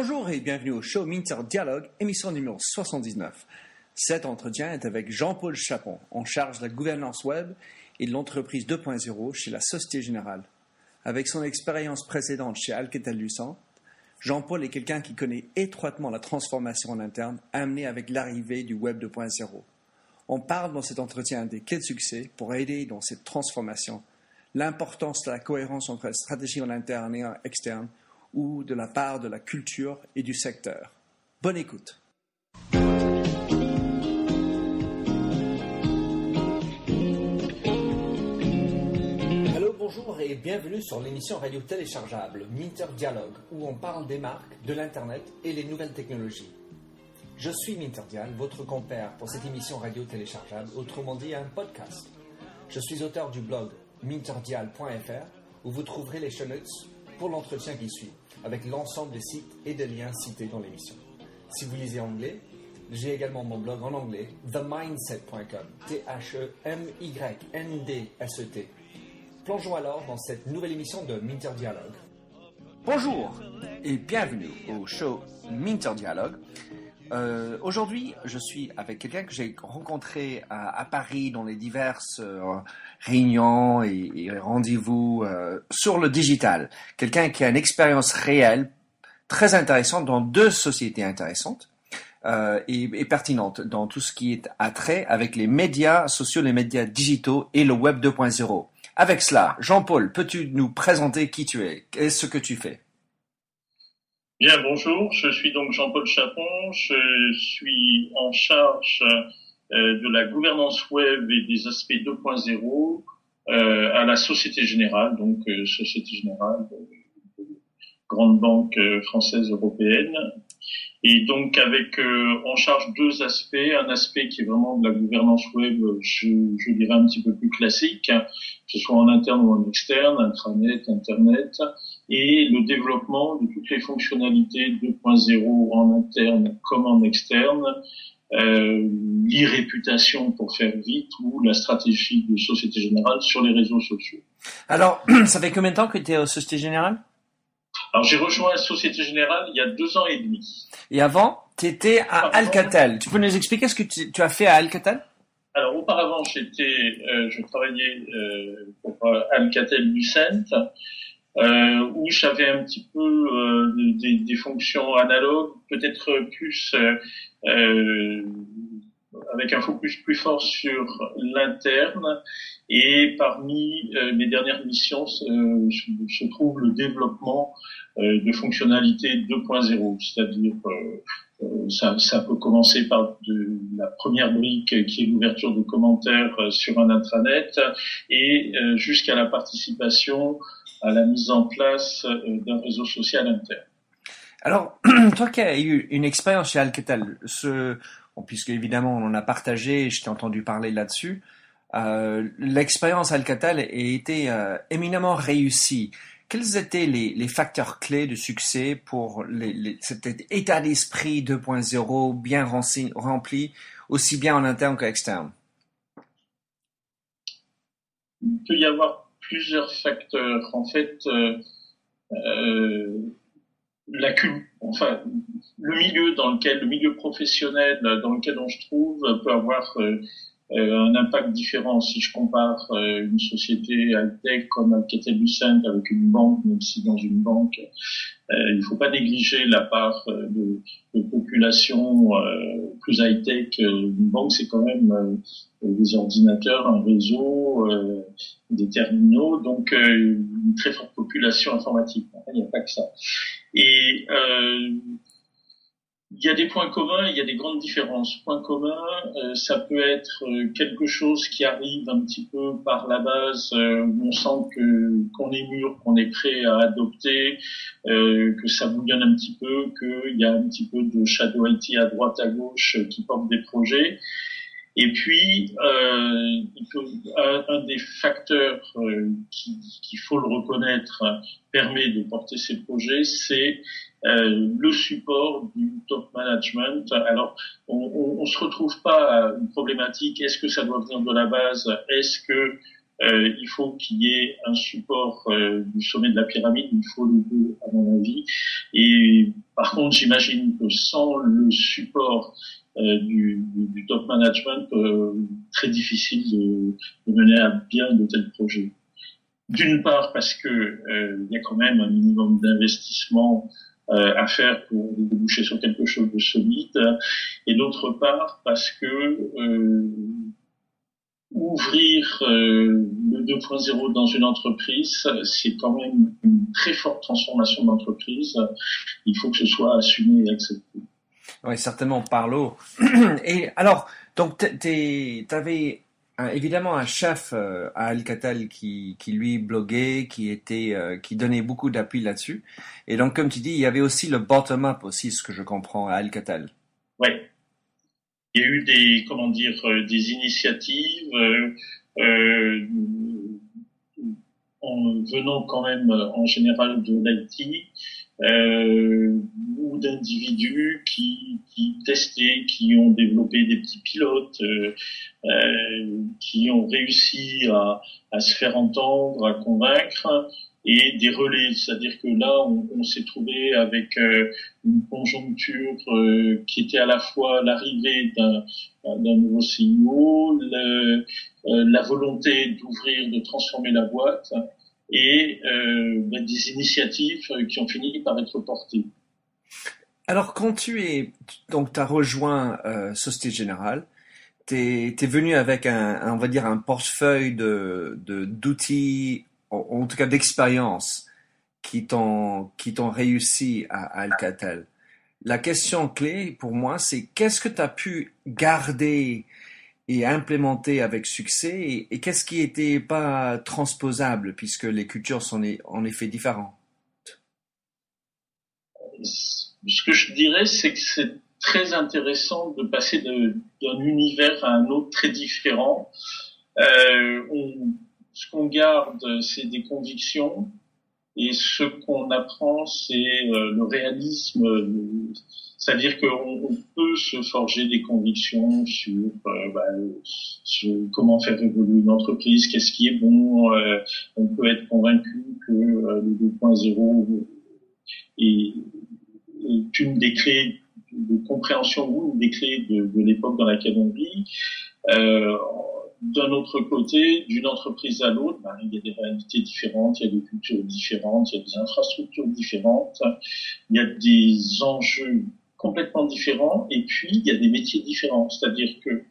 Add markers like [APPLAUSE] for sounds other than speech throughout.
Bonjour et bienvenue au show Minter Dialogue, émission numéro 79. Cet entretien est avec Jean-Paul Chapon, en charge de la gouvernance web et de l'entreprise 2.0 chez la Société Générale. Avec son expérience précédente chez Alcatel-Lucent, Jean-Paul est quelqu'un qui connaît étroitement la transformation en interne amenée avec l'arrivée du Web 2.0. On parle dans cet entretien des clés de succès pour aider dans cette transformation, l'importance de la cohérence entre la stratégie en interne et en externe, ou de la part de la culture et du secteur. Bonne écoute. Allô, bonjour et bienvenue sur l'émission radio téléchargeable Minter Dialogue où on parle des marques, de l'Internet et les nouvelles technologies. Je suis Minterdial, votre compère pour cette émission radio téléchargeable, autrement dit un podcast. Je suis auteur du blog minterdial.fr où vous trouverez les show notes pour l'entretien qui suit, avec l'ensemble des sites et des liens cités dans l'émission. Si vous lisez anglais, j'ai également mon blog en anglais, themindset.com, T-H-E-M-Y-N-D-S-E-T. Plongeons alors dans cette nouvelle émission de Minter Dialogue. Bonjour et bienvenue au show Minter Dialogue. Euh, Aujourd'hui, je suis avec quelqu'un que j'ai rencontré à, Paris dans les diverses euh, réunions et, rendez-vous euh, sur le digital. Quelqu'un qui a une expérience réelle, très intéressante dans deux sociétés intéressantes. Et, et, pertinentes dans tout ce qui est attrait avec les médias sociaux, les médias digitaux et le web 2.0. Avec cela, Jean-Paul, peux-tu nous présenter qui tu es? Et ce que tu fais? Bien, bonjour. Je suis donc Jean-Paul Chapon. Je suis en charge euh, de la gouvernance web et des aspects 2.0 euh, à la Société Générale, donc euh, Société Générale, grande banque française européenne. Et donc avec en charge deux aspects, un aspect qui est vraiment de la gouvernance web, je, je dirais un petit peu plus classique, que ce soit en interne ou en externe, intranet, internet, et le développement de toutes les fonctionnalités 2.0 en interne comme en externe, euh, l'irréputation pour faire vite ou la stratégie de Société Générale sur les réseaux sociaux. Alors, [CLEARS THROAT] ça fait combien de temps que tu es au Société Générale? Alors j'ai rejoint la Société Générale il y a deux ans et demi. Et avant, tu étais à Alcatel. Tu peux nous expliquer ce que tu, tu as fait à Alcatel? Alors auparavant, j'étais, euh, je travaillais euh, pour Alcatel-Lucent euh, où j'avais un petit peu euh, des, des, fonctions analogues, peut-être plus euh, euh, avec un focus plus fort sur l'interne. Et parmi euh, mes dernières missions se, trouve le développement de fonctionnalités 2.0, c'est-à-dire ça, ça, peut commencer par de, la première brique qui est l'ouverture de commentaires sur un intranet et jusqu'à la participation à la mise en place euh, d'un réseau social interne. Alors, [CLEARS THROAT] toi qui as eu une expérience chez Alcatel, ce, bon, puisque évidemment on en a partagé, je t'ai entendu parler là-dessus, euh, l'expérience Alcatel a été euh, éminemment réussie. Quels étaient les, les, facteurs clés de succès pour les, les, cet état d'esprit 2.0 bien rempli, aussi bien en interne qu'externe Il peut y avoir plusieurs facteurs. En fait, euh, euh, la enfin, le milieu dans lequel, le milieu professionnel dans lequel on se trouve peut avoir euh, un impact différent. Si je compare euh, une société high-tech comme Alcatel-Lucent avec une banque, même si dans une banque, euh, il ne faut pas négliger la part de, de population plus high-tech. Une banque, c'est quand même des ordinateurs, un réseau, euh, des terminaux, donc euh, une très forte population informatique. Il n'y a pas que ça. Et euh, il y a des points communs, il y a des grandes différences. Point commun, euh, ça peut être euh, quelque chose qui arrive un petit peu par la base, euh, où on sent que qu'on est mûr, qu'on est prêt à adopter, que ça bouillonne un petit peu, qu'il y a un petit peu de shadow IT à droite à gauche qui porte des projets. Et puis, euh, un, des facteurs euh, qu'il faut le reconnaître permet de porter ces projets, c'est euh, le support du top management. Alors, on, ne se retrouve pas à une problématique. Est-ce que ça doit venir de la base? Est-ce que Euh, il faut qu'il y ait un support euh, du sommet de la pyramide, il faut le deux à mon avis. Et par contre, j'imagine que sans le support euh, du, du, top management, très difficile de, de, mener à bien de tels projets. D'une part parce que il y a quand même un minimum d'investissement à faire pour déboucher sur quelque chose de solide, et d'autre part parce que ouvrir euh, le 2.0 dans une entreprise, c'est quand même une très forte transformation d'entreprise. Il faut que ce soit assumé et accepté. Oui, certainement par l'eau. [CLEARS THROAT] Et alors, donc, tu avais évidemment un chef euh, à Alcatel qui, lui bloguait, qui était, euh, qui donnait beaucoup d'appui là-dessus. Et donc, comme tu dis, il y avait aussi le bottom-up aussi, ce que je comprends à Alcatel. Oui, il y a eu des comment dire euh, des initiatives en venant quand même en général de l'IT euh, ou d'individus qui, qui testaient, qui ont développé des petits pilotes, euh, qui ont réussi à, à, se faire entendre, à convaincre, et des relais. C'est-à-dire que là, on, s'est trouvé avec euh, une conjoncture euh, qui était à la fois l'arrivée d'un nouveau CEO, le, euh, la volonté d'ouvrir, de transformer la boîte, et ben, des initiatives qui ont fini par être portées. Alors, quand tu es donc as rejoint Société Générale, tu es, venu avec un, on va dire un portefeuille de d'outils en, tout cas d'expérience, qui t'ont réussi à, Alcatel. La question clé pour moi, c'est qu'est-ce que tu as pu garder et implémenter avec succès et, qu'est-ce qui n'était pas transposable puisque les cultures sont en effet différentes? Ce que je dirais, c'est que c'est très intéressant de passer d'un univers à un autre très différent. Euh, ce qu'on garde, c'est des convictions, et ce qu'on apprend, c'est euh, le réalisme. C'est-à-dire qu'on peut se forger des convictions sur, euh, bah, comment faire évoluer une entreprise, qu'est-ce qui est bon. Euh, on peut être convaincu que le 2.0 est, une des clés de compréhension ou une des clés de, l'époque dans laquelle on vit. Euh, d'un autre côté, d'une entreprise à l'autre, ben, il y a des réalités différentes, il y a des cultures différentes, il y a des infrastructures différentes, il y a des enjeux complètement différents, et puis il y a des métiers différents. C'est-à-dire que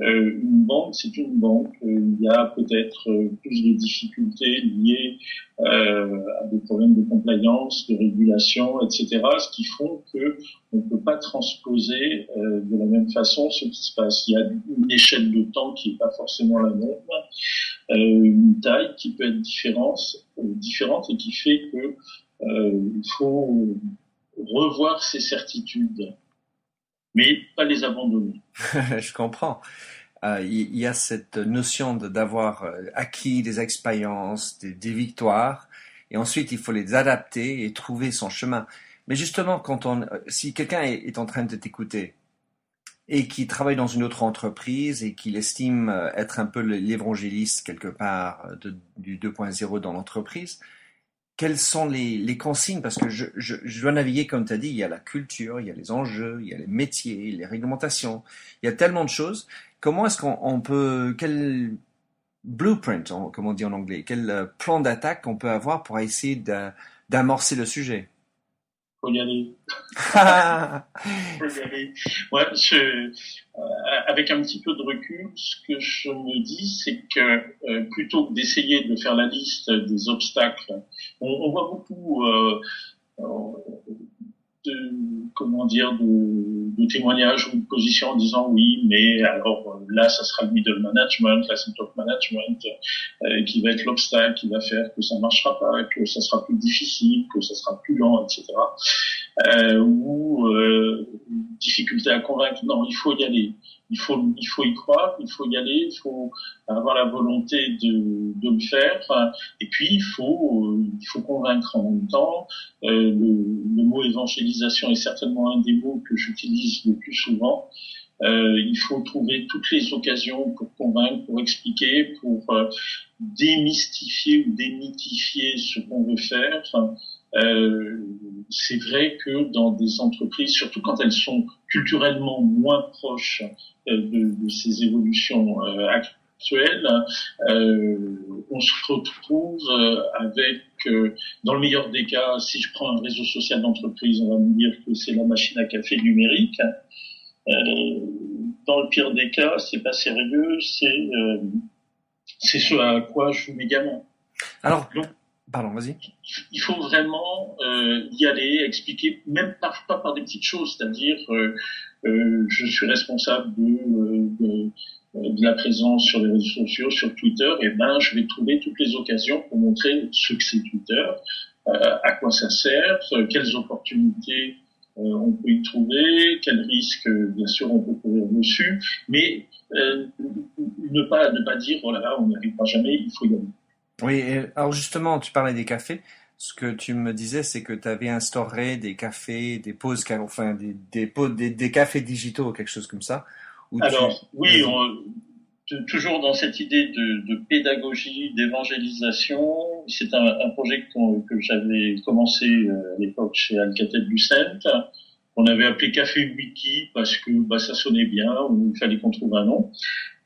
euh, une banque, c'est une banque. Euh, il y a peut-être euh, plus de difficultés liées à des problèmes de compliance, de régulation, etc., ce qui font que on ne peut pas transposer de la même façon ce qui se passe. Il y a une échelle de temps qui n'est pas forcément la même, une taille qui peut être différente, différente et qui fait que il faut revoir ses certitudes mais pas les abandonner. [LAUGHS] Je comprends. Euh, il y, a cette notion d'avoir euh, acquis des expériences, des, victoires, et ensuite il faut les adapter et trouver son chemin. Mais justement, quand on, euh, si quelqu'un est, en train de t'écouter et qui travaille dans une autre entreprise et qu'il estime être un peu l'évangéliste quelque part du 2.0 dans l'entreprise, quelles sont les, consignes? Parce que je, dois naviguer, comme tu as dit, il y a la culture, il y a les enjeux, il y a les métiers, les réglementations, il y a tellement de choses. Comment est-ce qu'on peut, quel blueprint, comme on dit en anglais, quel euh, plan d'attaque on peut avoir pour essayer d'amorcer le sujet? Faut y aller. faut y aller. Ouais, je, euh, avec un petit peu de recul, ce que je me dis, c'est que euh, plutôt que d'essayer de faire la liste des obstacles, on, on voit beaucoup euh, de, comment dire, de, de témoignages ou de positions en disant oui, mais alors là, ça sera le middle management, là, c'est le top management euh, qui va être l'obstacle, qui va faire que ça marchera pas, que ça sera plus difficile, que ça sera plus lent, etc. Euh, ou euh, difficulté à convaincre. Non, il faut y aller il faut, il faut y croire, il faut y aller, il faut avoir la volonté de, de le faire. Et puis il faut, il faut convaincre en même temps. Euh, le, le, mot évangélisation est certainement un des mots que j'utilise le plus souvent. Euh, il faut trouver toutes les occasions pour convaincre, pour expliquer, pour euh, démystifier ou démythifier ce qu'on veut faire. Euh, c'est vrai que dans des entreprises, surtout quand elles sont culturellement moins proches euh, de, de, ces évolutions euh, actuelles, on se retrouve avec, dans le meilleur des cas, si je prends un réseau social d'entreprise, on va me dire que c'est la machine à café numérique. dans le pire des cas, c'est pas sérieux, c'est c'est ce à quoi je joue mégamment. Alors, Il faut vraiment euh, y aller, expliquer, même parfois par des petites choses, c'est-à-dire euh, euh, je suis responsable de, de, de, la présence sur les réseaux sociaux, sur Twitter, et ben je vais trouver toutes les occasions pour montrer ce que c'est Twitter, à quoi ça sert, quelles opportunités on peut y trouver, quels risques bien sûr on peut courir dessus, mais ne pas ne pas dire oh là là on n'y arrivera jamais, il faut y aller. Oui, alors justement, tu parlais des cafés. Ce que tu me disais, c'est que tu avais instauré des cafés, des pauses, enfin des, des, des, cafés digitaux, quelque chose comme ça. Alors, oui, toujours dans cette idée de, pédagogie, d'évangélisation. C'est un, projet que, j'avais commencé euh, à l'époque chez Alcatel Lucent. On avait appelé Café Wiki parce que bah, ça sonnait bien, il fallait qu'on trouve un nom,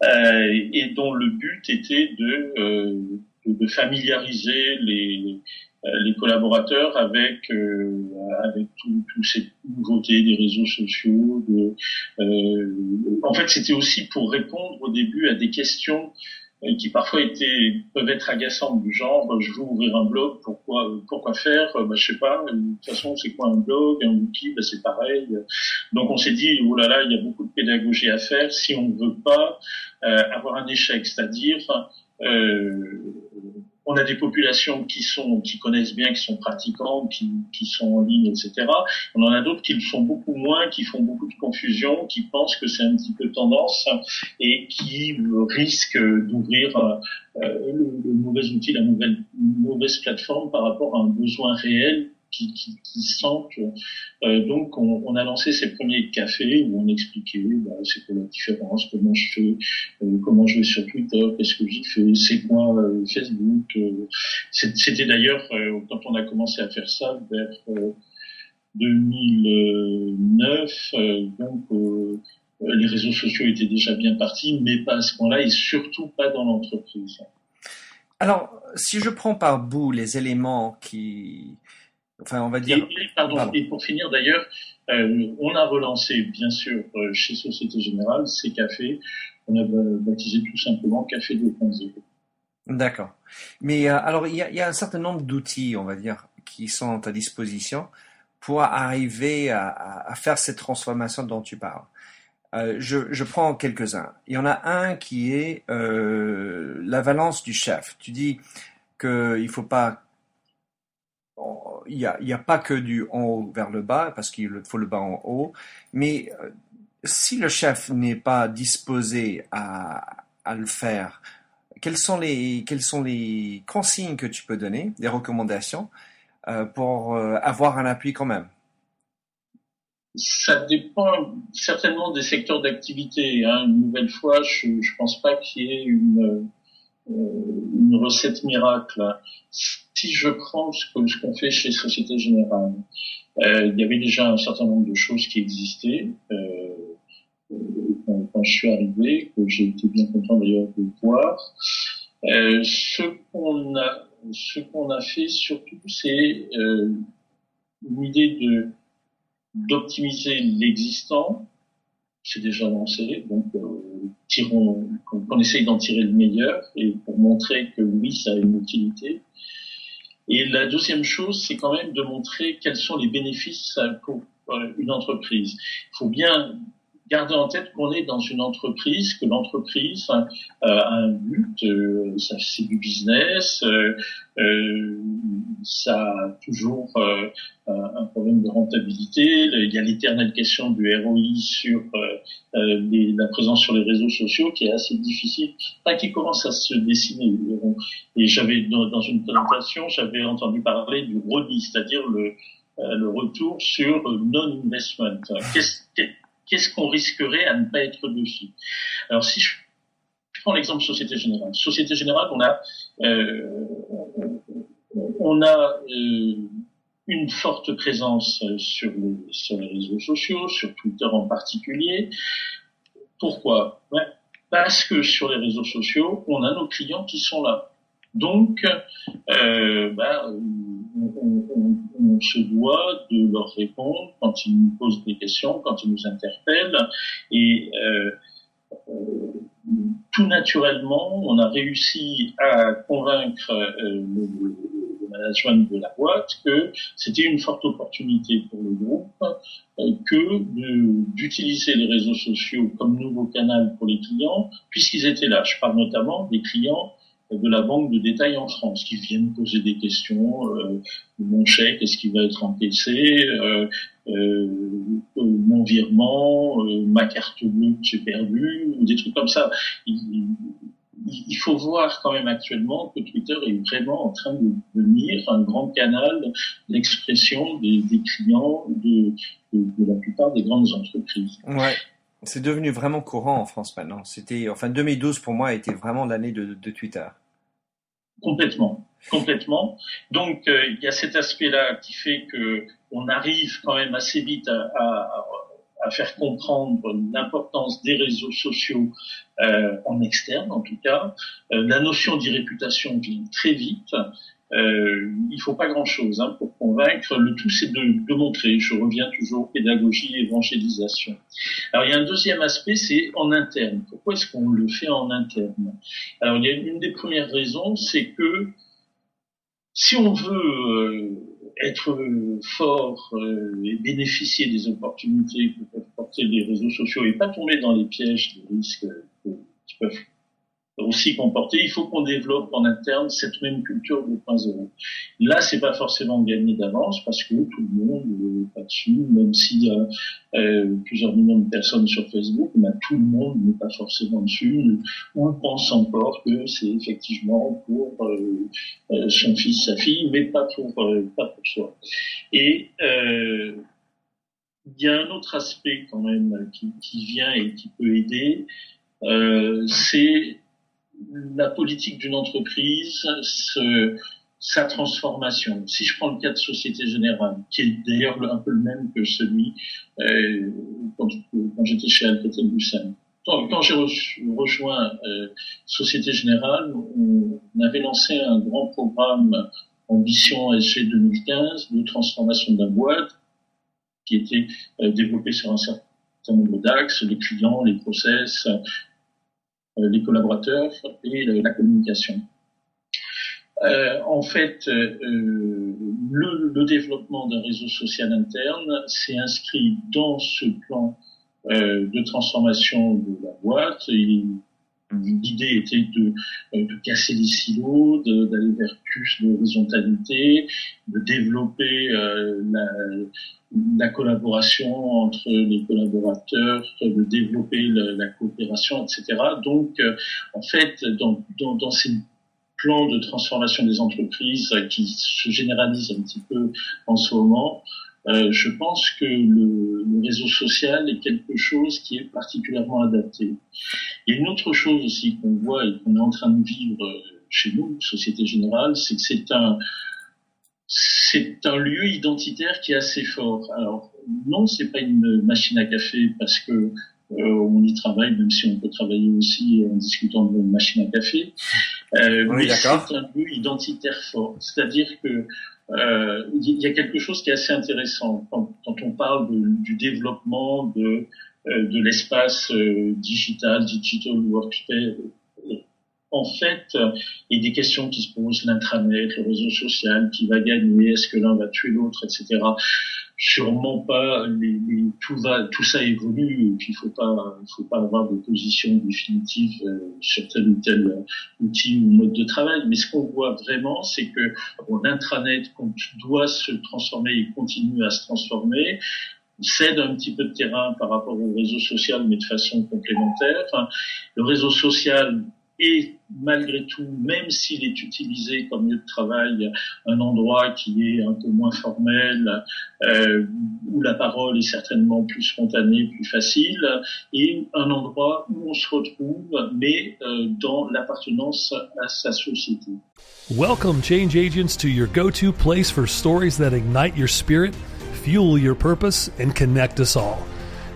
euh, et dont le but était de euh, de, familiariser les, euh, les collaborateurs avec euh, avec toutes ces nouveautés des réseaux sociaux. De, euh, en fait, c'était aussi pour répondre au début à des questions euh, qui parfois étaient peuvent être agaçantes du genre je veux ouvrir un blog pourquoi pourquoi faire bah je sais pas de toute façon c'est quoi un blog un outil bah, c'est pareil donc on s'est dit oh là là il y a beaucoup de pédagogie à faire si on ne veut pas euh, avoir un échec c'est-à-dire euh, on a des populations qui sont qui connaissent bien, qui sont pratiquantes, qui, sont en ligne, etc. On en a d'autres qui le sont beaucoup moins, qui font beaucoup de confusion, qui pensent que c'est un petit peu tendance et qui risquent d'ouvrir euh, le, le, mauvais outil, la mauvaise plateforme par rapport à un besoin réel qui, sentent. Euh, donc, on, a lancé ces premiers cafés où on expliquait bah, c'est quoi la différence, comment je fais, euh, comment je vais sur Twitter, qu'est-ce que j'y fais, c'est quoi euh, Facebook. C'était d'ailleurs quand on a commencé à faire ça vers 2009, donc les réseaux sociaux étaient déjà bien partis, mais pas à ce point-là et surtout pas dans l'entreprise. Alors, si je prends par bout les éléments qui, Enfin, on va dire. Et, pardon, et pour finir d'ailleurs, euh, on a relancé, bien sûr, euh, chez Société Générale, ces cafés. On a baptisé tout simplement Café 2.0. D'accord. Mais euh, alors, il y, a, y, a, un certain nombre d'outils, on va dire, qui sont à disposition pour arriver à, à, faire cette transformation dont tu parles. Je, je, prends quelques-uns. Il y en a un qui est la valence du chef. Tu dis qu'il ne faut pas il n'y a, pas que du en haut vers le bas, parce qu'il faut le bas en haut, mais euh, si le chef n'est pas disposé à, le faire, quelles sont, les, quelles sont les consignes que tu peux donner, des recommandations, euh, pour euh, avoir un appui quand même? Ça dépend certainement des secteurs d'activité. Hein. Une nouvelle fois, je ne pense pas qu'il y ait une, une recette miracle si je prends ce qu'on fait chez Société Générale, euh, il y avait déjà un certain nombre de choses qui existaient euh, euh quand, je suis arrivé, que j'ai été bien content d'ailleurs de voir. Euh, ce qu'on a, ce qu'on a fait surtout, c'est euh, une idée de d'optimiser l'existant. C'est déjà lancé, donc euh, tirons, qu'on essaye d'en tirer le meilleur et pour montrer que oui, ça a une utilité. Et la deuxième chose, c'est quand même de montrer quels sont les bénéfices pour une entreprise. Il faut bien garder en tête qu'on est dans une entreprise, que l'entreprise euh, a un but, euh, c'est du business, euh, euh ça a toujours euh, un problème de rentabilité. Il y a l'éternelle question du ROI sur les, la présence sur les réseaux sociaux qui est assez difficile, pas qui commence à se dessiner. Et j'avais dans, une présentation, j'avais entendu parler du ROI, c'est-à-dire le, le retour sur non-investment. Qu'est-ce qu'on risquerait à ne pas être dessus? Alors si je prends l'exemple Société Générale. Société Générale, on a, euh, on a euh, une forte présence sur les, sur les réseaux sociaux, sur Twitter en particulier. Pourquoi? Parce que sur les réseaux sociaux, on a nos clients qui sont là. Donc, euh, bah, on, on, on, se doit de leur répondre quand ils nous posent des questions, quand ils nous interpellent. Et euh, euh tout naturellement, on a réussi à convaincre euh, le, management de la boîte que c'était une forte opportunité pour le groupe euh, que d'utiliser les réseaux sociaux comme nouveau canal pour les clients, puisqu'ils étaient là. Je parle notamment des clients de la banque de détail en France qui viennent poser des questions. Euh, mon chèque, est-ce qu'il va être encaissé euh, euh, Mon virement, euh, ma carte bleue que j'ai perdue, ou des trucs comme ça. Il, faut voir quand même actuellement que Twitter est vraiment en train de devenir un grand canal d'expression des, des, clients de, de, de, la plupart des grandes entreprises. Ouais. C'est devenu vraiment courant en France maintenant. C'était, enfin, 2012 pour moi a été vraiment l'année de, de Twitter. Complètement, complètement. Donc euh, il y a cet aspect-là qui fait que on arrive quand même assez vite à, à, à faire comprendre l'importance des réseaux sociaux euh, en externe, en tout cas. Euh, la notion d'irréputation vient très vite. Euh, il faut pas grand-chose hein, pour convaincre. Le tout, c'est de, de, montrer. Je reviens toujours pédagogie, évangélisation. Alors, il y a un deuxième aspect, c'est en interne. Pourquoi est-ce qu'on le fait en interne? Alors, il y a une des premières raisons, c'est que si on veut euh, être fort euh, et bénéficier des opportunités que peuvent porter les réseaux sociaux et pas tomber dans les pièges des risques qui peuvent aussi comporter. Il faut qu'on développe en interne cette même culture 2.0. Là, c'est pas forcément gagné d'avance parce que tout le monde n'est pas dessus, même y a euh, plusieurs millions de personnes sur Facebook, mais tout le monde n'est pas forcément dessus. On pense encore que c'est effectivement pour euh, euh, son fils, sa fille, mais pas pour euh, pas pour soi. Et euh, il y a un autre aspect quand même qui, qui vient et qui peut aider, euh, c'est la politique d'une entreprise, ce, sa transformation. Si je prends le cas de Société Générale, qui est d'ailleurs un peu le même que celui euh, quand, quand j'étais chez Alcatel-Lucent. Quand j'ai rejoint euh, Société Générale, on, avait lancé un grand programme Ambition SG 2015 de transformation de la boîte qui était euh, développé sur un certain nombre d'axes, les clients, les process, les collaborateurs et la communication. Euh, en fait, euh, le, le, développement d'un réseau social interne s'est inscrit dans ce plan euh, de transformation de la boîte. L'idée était de, euh, de, casser les silos, d'aller vers plus d'horizontalité, de développer euh, la, la collaboration entre les collaborateurs, de développer la, la coopération, etc. Donc, euh, en fait, dans, dans, dans, ces plans de transformation des entreprises qui se généralisent un petit peu en ce moment, euh, je pense que le, le, réseau social est quelque chose qui est particulièrement adapté. Il y a une autre chose aussi qu'on voit et qu'on est en train de vivre chez nous, Société Générale, c'est que c'est un c'est un lieu identitaire qui est assez fort. Alors non, c'est pas une machine à café parce que euh, on y travaille, même si on peut travailler aussi en discutant de machine à café. Euh, oui, mais c'est un lieu identitaire fort. C'est-à-dire que euh, il y a quelque chose qui est assez intéressant quand, on parle du développement de euh, de l'espace euh, digital, digital workspace, en fait, il y a des questions qui se posent, l'intranet, le réseau social, qui va gagner, est-ce que l'un va tuer l'autre, etc. Sûrement pas. Tout va, tout ça évolue. Et puis il faut pas, faut pas avoir de position définitive euh, sur tel ou tel euh, outil ou mode de travail. Mais ce qu'on voit vraiment, c'est que bon, l'intranet doit se transformer et continue à se transformer cède un petit peu de terrain par rapport au réseau social, mais de façon complémentaire. Le réseau social et malgré tout, même s'il est utilisé comme lieu de travail, un endroit qui est un peu moins formel, euh, où la parole est certainement plus spontanée, plus facile, et un endroit où on se retrouve, mais euh, dans l'appartenance à sa société. Welcome, change agents, to your go-to place for stories that ignite your spirit, fuel your purpose, and connect us all.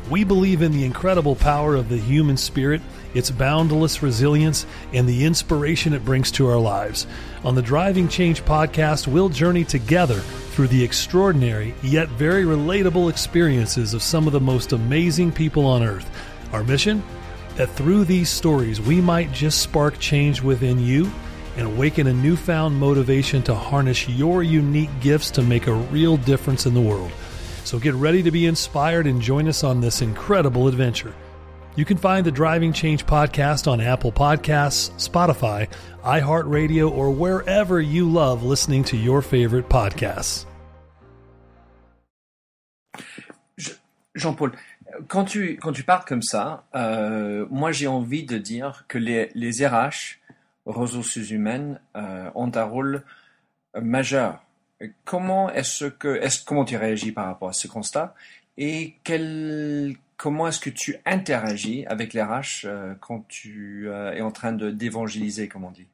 We believe in the incredible power of the human spirit, its boundless resilience, and the inspiration it brings to our lives. On the Driving Change podcast, we'll journey together through the extraordinary yet very relatable experiences of some of the most amazing people on earth. Our mission? That through these stories, we might just spark change within you and awaken a newfound motivation to harness your unique gifts to make a real difference in the world. So get ready to be inspired and join us on this incredible adventure. You can find the Driving Change podcast on Apple Podcasts, Spotify, iHeartRadio, or wherever you love listening to your favorite podcasts. Jean-Paul, quand tu, quand tu parles comme ça, euh, moi j'ai envie de dire que les, les RH, ressources humaines, euh, ont un rôle majeur comment est-ce que, est-ce, comment tu réagis par rapport à ce constat? Et quel, comment est-ce que tu interagis avec les RH euh, quand tu euh, es en train d'évangéliser, comme on dit?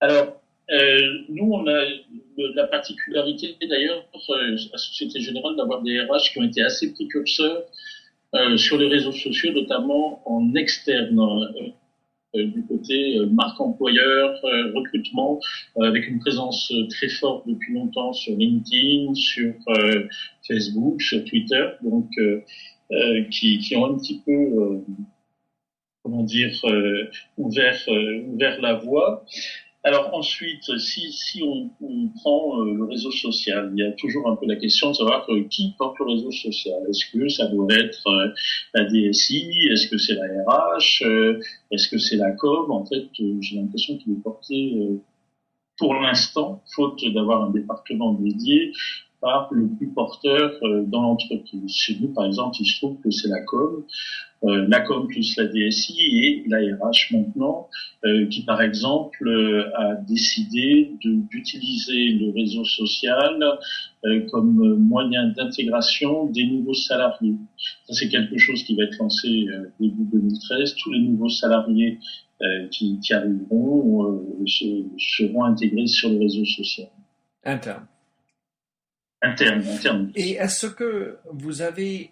Alors, euh, nous, on a la particularité d'ailleurs, la Société Générale, d'avoir des RH qui ont été assez précurseurs sur les réseaux sociaux, notamment en externe. Du côté marque employeur, recrutement, avec une présence très forte depuis longtemps sur LinkedIn, sur Facebook, sur Twitter, donc qui, qui ont un petit peu comment dire, ouvert, ouvert la voie. Alors ensuite, si, on, prend euh, le réseau social, il y a toujours un peu la question de savoir euh, qui porte le réseau social. Est-ce que ça doit être euh, la DSI Est-ce que c'est la RH Est-ce que c'est la com? En fait, j'ai l'impression qu'il est porté pour l'instant, faute d'avoir un département dédié, le plus porteur dans l'entreprise. Chez nous, par exemple, il se trouve que c'est la com. Euh, la com plus la DSI et la RH maintenant, euh, qui par exemple euh, a décidé d'utiliser le réseau social comme moyen d'intégration des nouveaux salariés. Ça c'est quelque chose qui va être lancé début 2013. Tous les nouveaux salariés qui, qui, arriveront seront intégrés sur le réseau social. Interne. Et est-ce que vous avez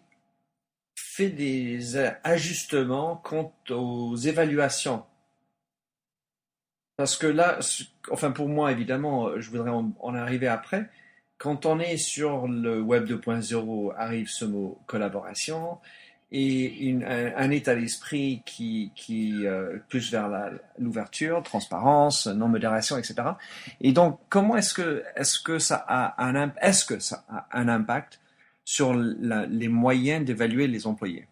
fait des ajustements quant aux évaluations? Parce que là, enfin pour moi évidemment, je voudrais en, arriver après. Quand on est sur le Web 2.0, arrive ce mot collaboration et un, état d'esprit qui, qui euh, plus vers l'ouverture, transparence, non-modération, etc. Et donc, comment est-ce que, est-ce que ça a un, est-ce que ça a un impact sur les moyens d'évaluer les employés?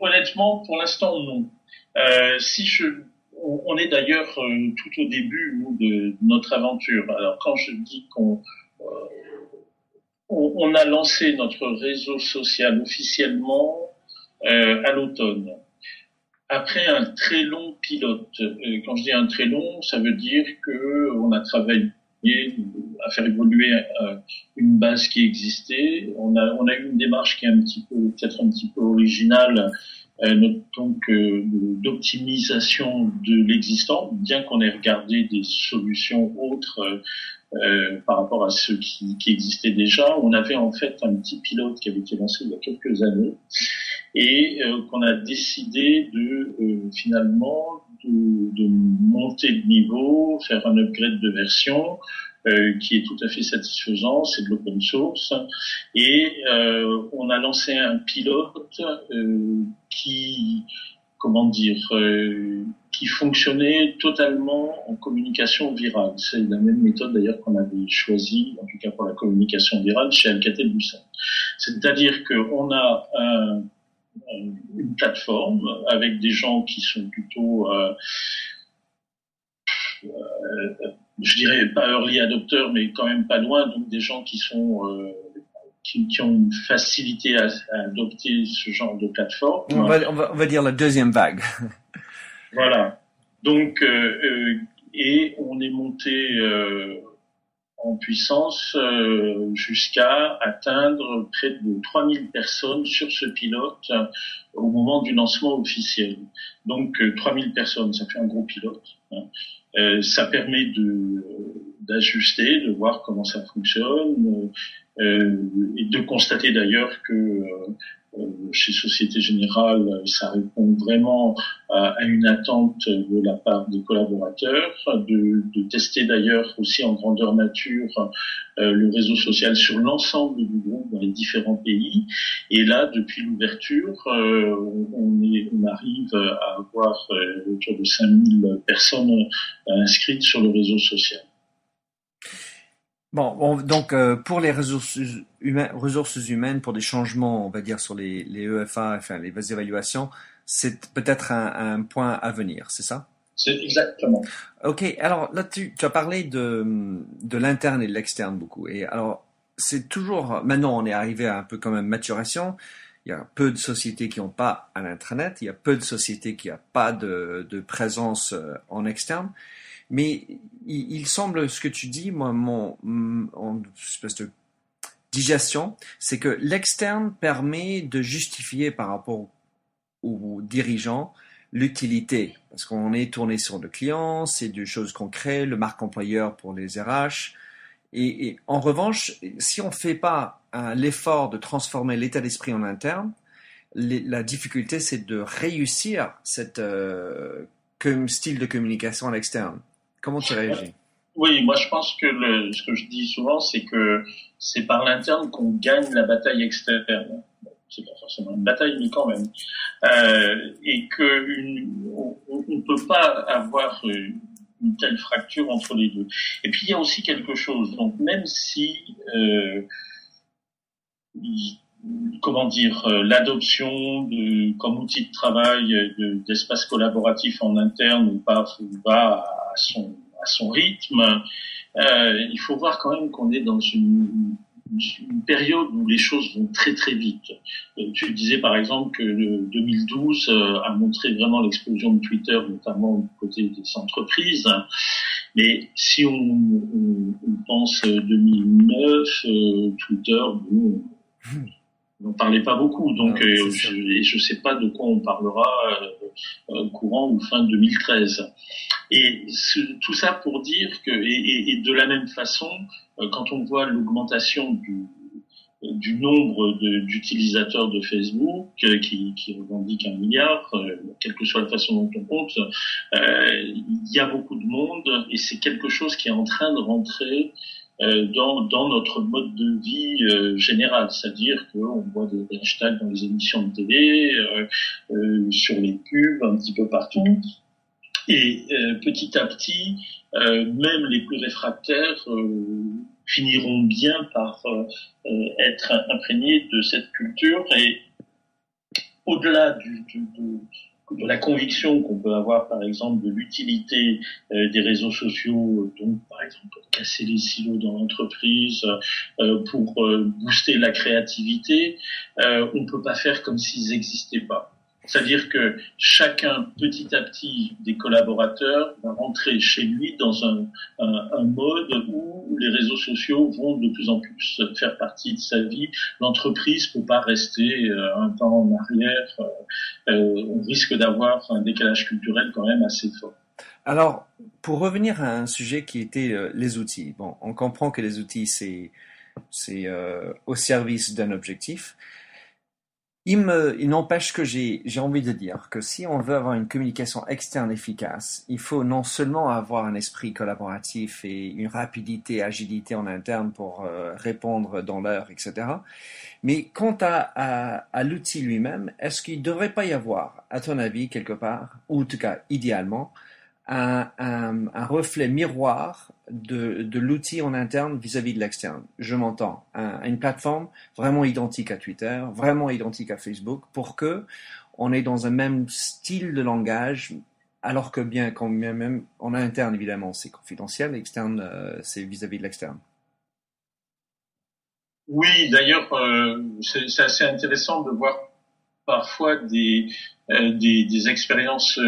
Honnêtement, pour l'instant, non. Euh, si on, est d'ailleurs euh, tout au début de notre aventure. Alors, quand je dis qu'on on, a lancé notre réseau social officiellement à l'automne, après un très long pilote. quand je dis un très long, ça veut dire que on a travaillé à faire évoluer euh, une base qui existait. On a, on a eu une démarche qui est un petit peu, peut-être un petit peu originale, euh, donc euh, d'optimisation de l'existant, bien qu'on ait regardé des solutions autres euh, par rapport à ceux qui, qui, existaient déjà. On avait en fait un petit pilote qui avait été lancé il y a quelques années et qu'on a décidé de finalement de, de, monter de niveau, faire un upgrade de version euh, qui est tout à fait satisfaisant, c'est de l'open source. Et euh, on a lancé un pilote euh, qui, comment dire, euh, qui fonctionnait totalement en communication virale. C'est la même méthode d'ailleurs qu'on avait choisie, en tout cas pour la communication virale, chez Alcatel-Lucent. C'est-à-dire qu'on a un une plateforme avec des gens qui sont plutôt, euh, euh, je dirais pas early adopteurs, mais quand même pas loin, donc des gens qui sont euh, qui, ont une facilité à, adopter ce genre de plateforme. On va dire la deuxième vague. Voilà. Donc, et on est monté en puissance jusqu'à atteindre près de 3000 personnes sur ce pilote au moment du lancement officiel. Donc 3000 personnes, ça fait un gros pilote. Hein. ça permet de d'ajuster, de voir comment ça fonctionne, euh, et de constater d'ailleurs que euh, euh, chez Société Générale, ça répond vraiment à, une attente de la part des collaborateurs, de, tester d'ailleurs aussi en grandeur nature le réseau social sur l'ensemble du groupe dans les différents pays. Et là, depuis l'ouverture, on, on arrive à avoir autour de 5000 personnes inscrites sur le réseau social. Bon, donc euh, pour les ressources, humaines, ressources humaines, pour des changements, on va dire sur les, les EFA, enfin les évaluations, c'est peut-être un, un, point à venir, c'est ça? C'est exactement. Ok, alors là tu, tu as parlé de, de l'interne et de l'externe beaucoup, et alors c'est toujours maintenant on est arrivé à un peu comme même maturation. Il y a peu de sociétés qui n'ont pas un intranet, il y a peu de sociétés qui n'ont pas de, de présence euh, en externe. Mais il, semble, ce que tu dis, moi, mon, espèce de digestion, c'est que l'externe permet de justifier par rapport aux dirigeants l'utilité. Parce qu'on est tourné sur le client, c'est des choses concrètes, le marque employeur pour les RH. Et, en revanche, si on ne fait pas l'effort de transformer l'état d'esprit en interne, la difficulté, c'est de réussir cette euh, style de communication à l'externe. Comment tu réagis? Oui, moi je pense que le, ce que je dis souvent, c'est que c'est par l'interne qu'on gagne la bataille externe. c'est pas forcément une bataille, mais quand même. Euh, et que une, on ne peut pas avoir une telle fracture entre les deux. Et puis il y a aussi quelque chose. Donc même si euh, comment dire, euh, l'adoption de, comme outil de travail d'espace collaboratif en interne pas, va à son, à son rythme. Euh, il faut voir quand même qu'on est dans une, une, période où les choses vont très très vite. Euh, tu disais par exemple que le 2012 euh, a montré vraiment l'explosion de Twitter, notamment du côté des entreprises. Mais si on, on, on pense 2009, euh, Twitter, bon, [LAUGHS] n'en parlait pas beaucoup, donc euh, je ne sais pas de quoi on parlera euh, euh courant ou fin 2013. Et tout ça pour dire que, et, et, de la même façon, euh, quand on voit l'augmentation du, du nombre d'utilisateurs de, Facebook qui, qui revendiquent un milliard, quelle que soit la façon dont on compte, il y a beaucoup de monde et c'est quelque chose qui est en train de rentrer dans, dans, notre mode de vie euh, général, c'est-à-dire qu'on voit des hashtags dans les émissions de télé, euh, euh, sur les pubs, un petit peu partout. Et petit à petit, même les plus réfractaires finiront bien par être imprégnés de cette culture. Et au-delà du, du, de la conviction qu'on peut avoir, par exemple, de l'utilité euh, des réseaux sociaux, donc par exemple pour casser les silos dans l'entreprise, euh, pour euh, booster la créativité, on ne peut pas faire comme s'ils n'existaient pas. C'est-à-dire que chacun, petit à petit, des collaborateurs va rentrer chez lui dans un, un, mode où les réseaux sociaux vont de plus en plus faire partie de sa vie. L'entreprise ne peut pas rester euh, un temps en arrière. Euh, euh, on risque d'avoir un décalage culturel quand même assez fort. Alors, pour revenir à un sujet qui était les outils. Bon, on comprend que les outils, c'est c'est au service d'un objectif. Il, me, il n'empêche que j'ai, j'ai envie de dire que si on veut avoir une communication externe efficace, il faut non seulement avoir un esprit collaboratif et une rapidité, agilité en interne pour euh, répondre dans l'heure, etc. Mais quant à, à, à l'outil lui-même, est-ce qu'il ne devrait pas y avoir, à ton avis, quelque part, ou en tout cas idéalement, un, reflet miroir de, l'outil en interne vis-à-vis de l'externe. Je m'entends. Un, une plateforme vraiment identique à Twitter, vraiment identique à Facebook, pour que on est dans un même style de langage, alors que bien quand même en interne évidemment c'est confidentiel, externe euh, c'est vis-à-vis de l'externe. Oui, d'ailleurs euh, c'est assez intéressant de voir parfois des, euh, des expériences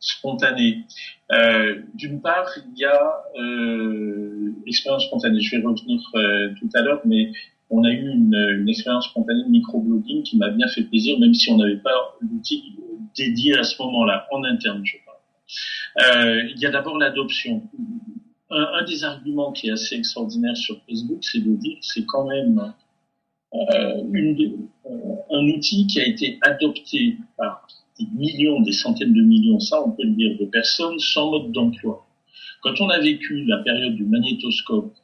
spontanée. Euh, D'une part, il y a euh, l'expérience spontanée. Je vais revenir euh, tout à l'heure, mais on a eu une, une expérience spontanée de microblogging qui m'a bien fait plaisir, même si on n'avait pas l'outil dédié à ce moment-là, en interne, je parle. Euh, il y a d'abord l'adoption. Un, un, des arguments qui est assez extraordinaire sur Facebook, c'est de dire c'est quand même euh, une, euh, un outil qui a été adopté par des millions, des centaines de millions, ça on peut le dire, de personnes sans mode d'emploi. Quand on a vécu la période du magnétoscope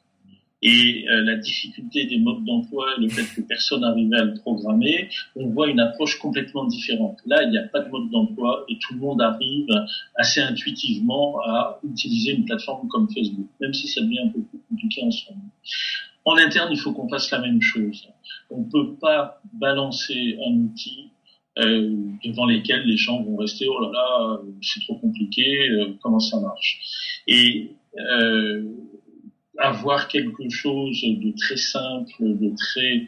et euh, la difficulté des modes d'emploi, le fait que personne n'arrivait à le programmer, on voit une approche complètement différente. Là, il n'y a pas de mode d'emploi et tout le monde arrive assez intuitivement à utiliser une plateforme comme Facebook, même si ça devient un peu plus compliqué en ce moment. En interne, il faut qu'on fasse la même chose. On ne peut pas balancer un outil euh, devant lesquels les gens vont rester oh là là c'est trop compliqué euh, comment ça marche? Et euh, avoir quelque chose de très simple de très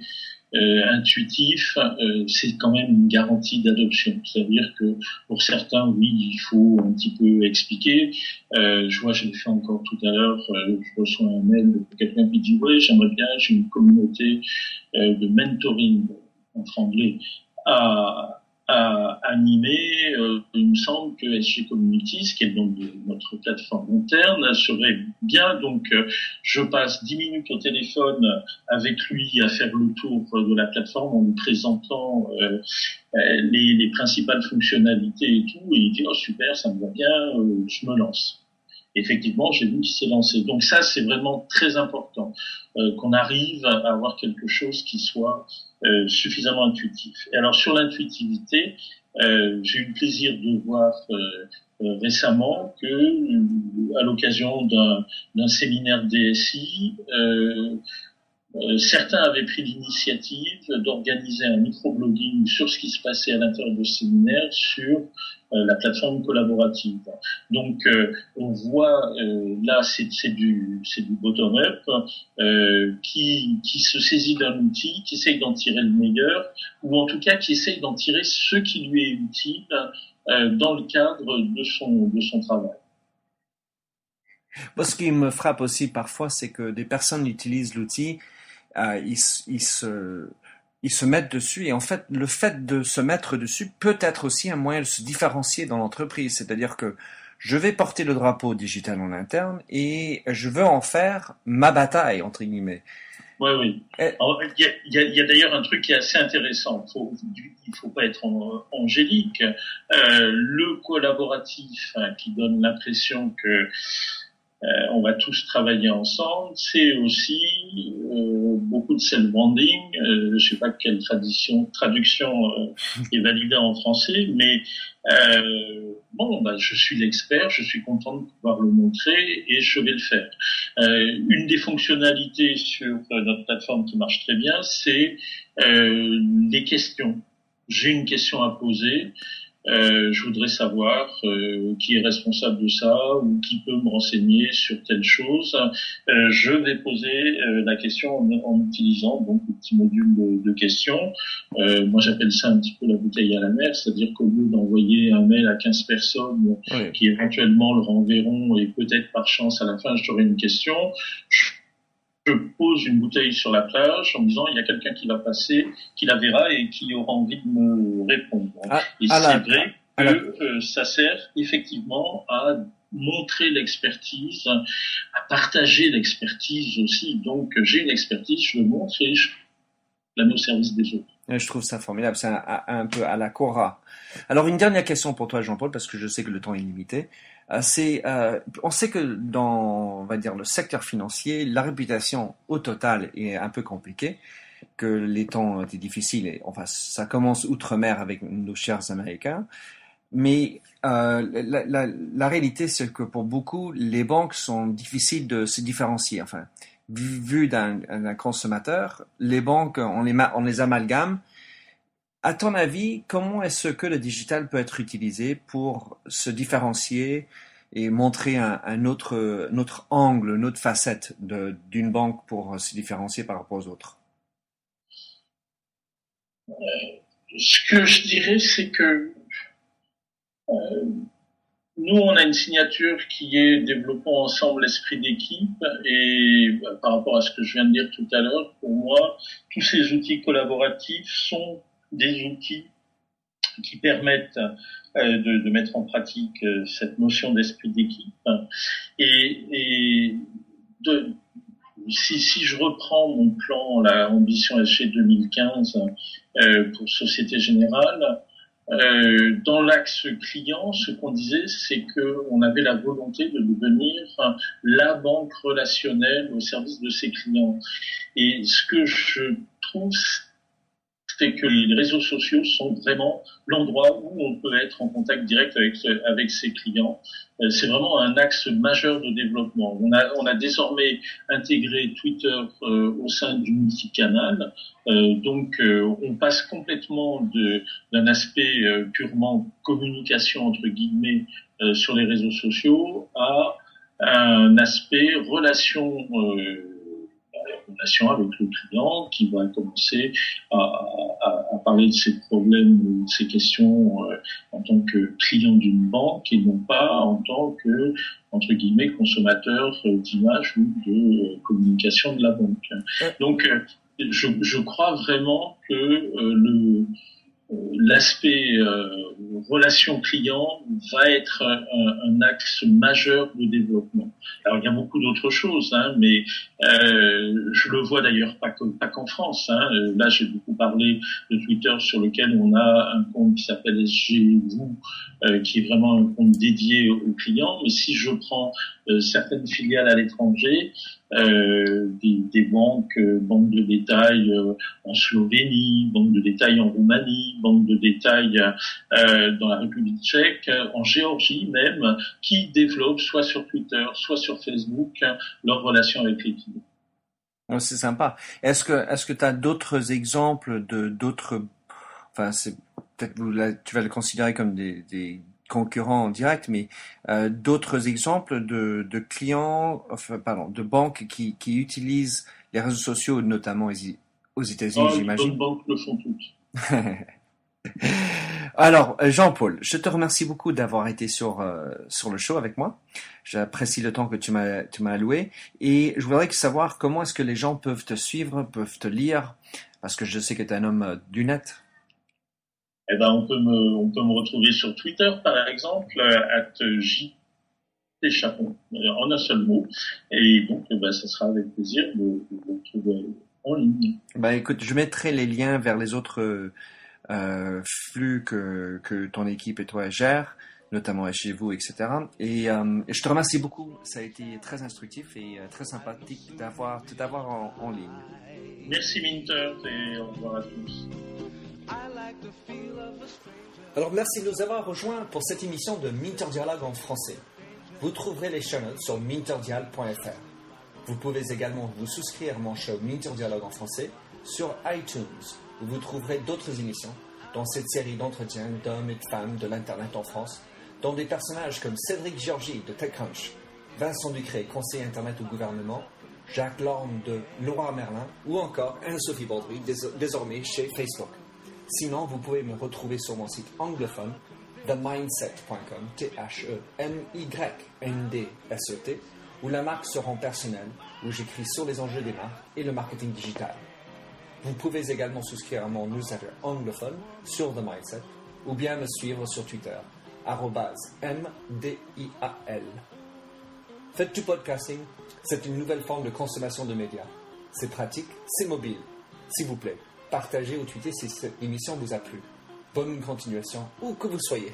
euh, intuitif, euh, c'est quand même une garantie d'adoption. C'est-à-dire que pour certains, oui, il faut un petit peu expliquer. Euh, je vois, je l'ai fait encore tout à l'heure, je reçois un mail de quelqu'un qui dit, oui, j'aimerais bien, j'ai une communauté de mentoring en anglais à, à animer, euh, il me semble que SG Communities, qui est donc notre plateforme interne, serait bien. Donc, euh, je passe dix minutes au téléphone avec lui à faire le tour de la plateforme en lui présentant euh, les, les, principales fonctionnalités et tout. Et il dit, oh super, ça me va bien, je me lance. Effectivement, j'ai vu qu'il s'est lancé. Donc ça, c'est vraiment très important qu'on arrive à avoir quelque chose qui soit euh, suffisamment intuitif. Et alors sur l'intuitivité, euh, j'ai eu le plaisir de voir euh, récemment que, à l'occasion d'un séminaire DSI, certains avaient pris l'initiative d'organiser un microblogging sur ce qui se passait à l'intérieur du séminaire sur euh, la plateforme collaborative. Donc euh, on voit euh, là c'est du c'est du bottom up qui qui se saisit d'un outil, qui essaye d'en tirer le meilleur ou en tout cas qui essaye d'en tirer ce qui lui est utile dans le cadre de son de son travail. Moi, ce qui me frappe aussi parfois, c'est que des personnes utilisent l'outil, ils, ils se ils se mettent dessus et en fait le fait de se mettre dessus peut être aussi un moyen de se différencier dans l'entreprise. C'est-à-dire que je vais porter le drapeau digital en interne et je veux en faire ma bataille entre guillemets. Oui. Oui il y a, d'ailleurs un truc qui est assez intéressant. Faut, il faut pas être angélique. Euh, le collaboratif hein, qui donne l'impression que on va tous travailler ensemble. C'est aussi euh, beaucoup de self-branding. Euh, je sais pas quelle tradition, traduction est validée en français, mais bon, bah, je suis l'expert, je suis content de pouvoir le montrer et je vais le faire. une des fonctionnalités sur notre plateforme qui marche très bien, c'est les questions. J'ai une question à poser. Euh, je voudrais savoir euh, qui est responsable de ça ou qui peut me renseigner sur telle chose. Euh, je vais poser la question en, utilisant donc le petit module de, de questions. moi, j'appelle ça un petit peu la bouteille à la mer, c'est-à-dire qu'au lieu d'envoyer un mail à 15 personnes qui éventuellement le renverront et peut-être par chance à la fin j'aurai une question, je je pose une bouteille sur la plage en me disant il y a quelqu'un qui va passer, qui la verra et qui aura envie de me répondre. Ah, et c'est vrai que euh, ça sert effectivement à montrer l'expertise, à partager l'expertise aussi. Donc j'ai une expertise, je le montre et je la mets au service des autres. Je trouve ça formidable, c'est un, peu à la Cora. Alors une dernière question pour toi Jean-Paul, parce que je sais que le temps est limité. Euh, euh, on sait que dans, on va dire, le secteur financier, la réputation au total est un peu compliquée, que les temps étaient difficiles. Et, enfin, ça commence outre-mer avec nos chers Américains. Mais euh, la, réalité, c'est que pour beaucoup, les banques sont difficiles de se différencier. Enfin, vu d'un consommateur, les banques, on les, on les amalgame à ton avis, comment est-ce que le digital peut être utilisé pour se différencier et montrer un, autre, angle, une autre facette d'une banque pour se différencier par rapport aux autres. Ce que je dirais, c'est que euh, nous, on a une signature qui est développons ensemble l'esprit d'équipe et bah, par rapport à ce que je viens de dire tout à l'heure, pour moi, tous ces outils collaboratifs sont des outils qui permettent euh, de, de, mettre en pratique euh, cette notion d'esprit d'équipe. Et, et de, si, si, je reprends mon plan, la ambition SG 2015 euh, pour Société Générale, euh, dans l'axe client, ce qu'on disait, c'est qu'on avait la volonté de devenir la banque relationnelle au service de ses clients. Et ce que je trouve, c'est que les réseaux sociaux sont vraiment l'endroit où on peut être en contact direct avec, avec ses clients. Euh, c'est vraiment un axe majeur de développement. On a, on a désormais intégré Twitter euh, au sein du multicanal. Euh, donc, euh, on passe complètement d'un aspect euh, purement communication, entre guillemets, sur les réseaux sociaux à un aspect relation relation avec le client qui va commencer à, à, à parler de ses problèmes ou de ses questions euh, en tant que client d'une banque et non pas en tant que entre guillemets consommateur d'image ou de euh, communication de la banque. Donc euh, je, je crois vraiment que le l'aspect euh, relation client va être un, un, axe majeur de développement. Alors il y a beaucoup d'autres choses, hein, mais euh, je le vois d'ailleurs pas pas qu'en France. Hein. Là j'ai beaucoup parlé de Twitter sur lequel on a un compte qui s'appelle SG vous, euh, qui est vraiment un compte dédié aux clients. Mais si je prends euh, certaines filiales à l'étranger, euh, des, banques, euh, banques de détail euh, en Slovénie, banques de détail en Roumanie, banques de détail dans la République tchèque, en Géorgie même, qui développent soit sur Twitter, soit sur Facebook leur relation avec les clients. C'est sympa. Est-ce que est-ce que tu as d'autres exemples de d'autres enfin c'est peut-être tu vas le considérer comme des concurrents en direct, mais euh, d'autres exemples de, de, clients, enfin, pardon, de banques qui, qui, utilisent les réseaux sociaux, notamment aux États-Unis, oh, j'imagine. Les banques le font toutes. [LAUGHS] Alors, Jean-Paul, je te remercie beaucoup d'avoir été sur euh, sur le show avec moi. J'apprécie le temps que tu m'as tu m'as alloué et je voudrais savoir comment est-ce que les gens peuvent te suivre, peuvent te lire, parce que je sais que tu es un homme euh, du net eh ben, on, peut me, on peut me retrouver sur Twitter, par exemple, at J. En un seul mot. Et donc, eh ben, ça sera avec plaisir de, vous retrouver en ligne. Bah, écoute, je mettrai les liens vers les autres euh, flux que, que ton équipe et toi gèrent, notamment chez vous, etc. Et, euh, et, je te remercie beaucoup. Ça a été très instructif et euh, très sympathique d'avoir tout avoir en, en ligne. Merci Minter et au revoir à tous. Alors merci de nous avoir rejoints pour cette émission de Minter Dialogue en français. Vous trouverez les chaînes sur minterdial.fr. Vous pouvez également vous souscrire à mon show Minter Dialogue en français sur iTunes, où vous trouverez d'autres émissions dans cette série d'entretiens d'hommes et de femmes de l'Internet en France, dont des personnages comme Cédric Georgie de TechCrunch, Vincent Ducré, conseiller Internet au gouvernement, Jacques Lorme de Laura Merlin ou encore Anne-Sophie Baudry, désormais chez Facebook. Sinon, vous pouvez me retrouver sur mon site anglophone, themindset.com, T-H-E-M-Y-N-D-S-E-T, où la marque se rend personnelle, où j'écris sur les enjeux des marques et le marketing digital. Vous pouvez également souscrire à mon newsletter anglophone sur The Mindset, ou bien me suivre sur Twitter, M-D-I-A-L. Faites du podcasting, c'est une nouvelle forme de consommation de médias. C'est pratique, c'est mobile. S'il vous plaît, partagez ou tweetez si cette émission vous a plu. Bonne continuation, où que vous soyez.